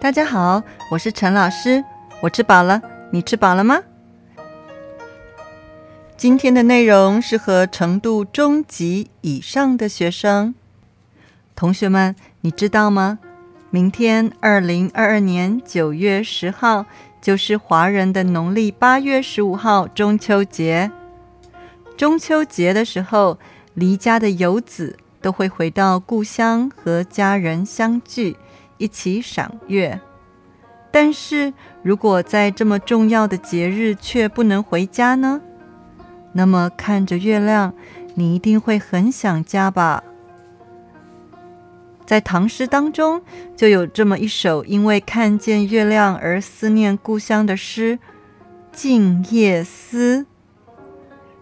大家好，我是陈老师，我吃饱了，你吃饱了吗？今天的内容适合程度中级以上的学生。同学们，你知道吗？明天二零二二年九月十号就是华人的农历八月十五号中秋节。中秋节的时候，离家的游子都会回到故乡和家人相聚。一起赏月，但是如果在这么重要的节日却不能回家呢？那么看着月亮，你一定会很想家吧？在唐诗当中就有这么一首因为看见月亮而思念故乡的诗《静夜思》。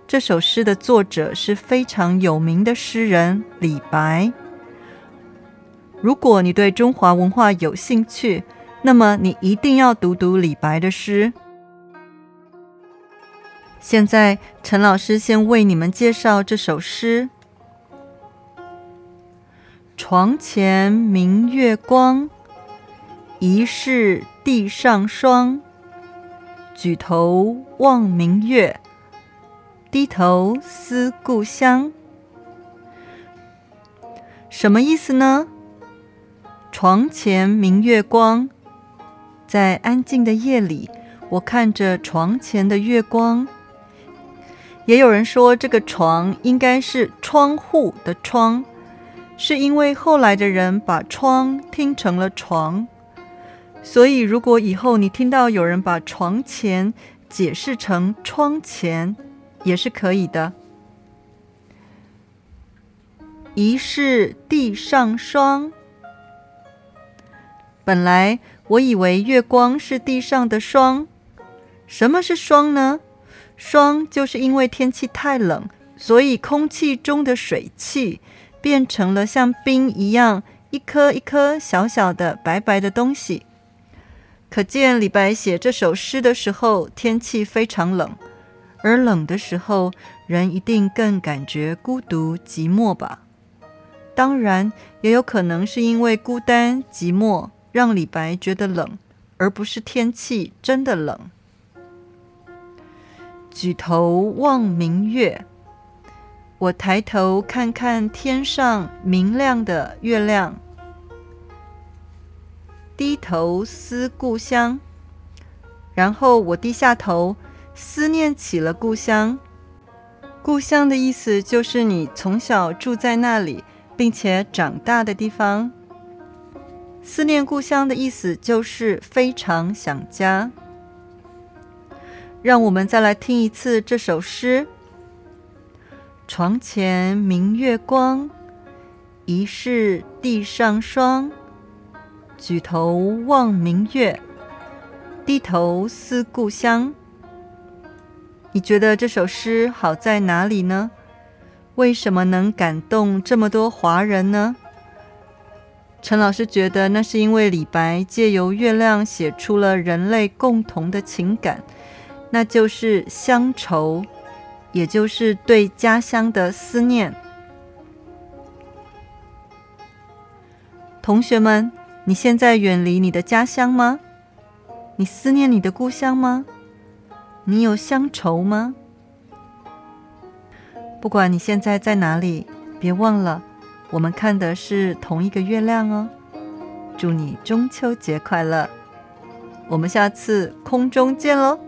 这首诗的作者是非常有名的诗人李白。如果你对中华文化有兴趣，那么你一定要读读李白的诗。现在，陈老师先为你们介绍这首诗：床前明月光，疑是地上霜。举头望明月，低头思故乡。什么意思呢？床前明月光，在安静的夜里，我看着床前的月光。也有人说，这个床应该是窗户的窗，是因为后来的人把窗听成了床。所以，如果以后你听到有人把床前解释成窗前，也是可以的。疑是地上霜。本来我以为月光是地上的霜，什么是霜呢？霜就是因为天气太冷，所以空气中的水汽变成了像冰一样，一颗一颗小小的白白的东西。可见李白写这首诗的时候，天气非常冷，而冷的时候，人一定更感觉孤独寂寞吧？当然，也有可能是因为孤单寂寞。让李白觉得冷，而不是天气真的冷。举头望明月，我抬头看看天上明亮的月亮，低头思故乡。然后我低下头，思念起了故乡。故乡的意思就是你从小住在那里，并且长大的地方。思念故乡的意思就是非常想家。让我们再来听一次这首诗：床前明月光，疑是地上霜。举头望明月，低头思故乡。你觉得这首诗好在哪里呢？为什么能感动这么多华人呢？陈老师觉得，那是因为李白借由月亮写出了人类共同的情感，那就是乡愁，也就是对家乡的思念。同学们，你现在远离你的家乡吗？你思念你的故乡吗？你有乡愁吗？不管你现在在哪里，别忘了。我们看的是同一个月亮哦，祝你中秋节快乐！我们下次空中见喽。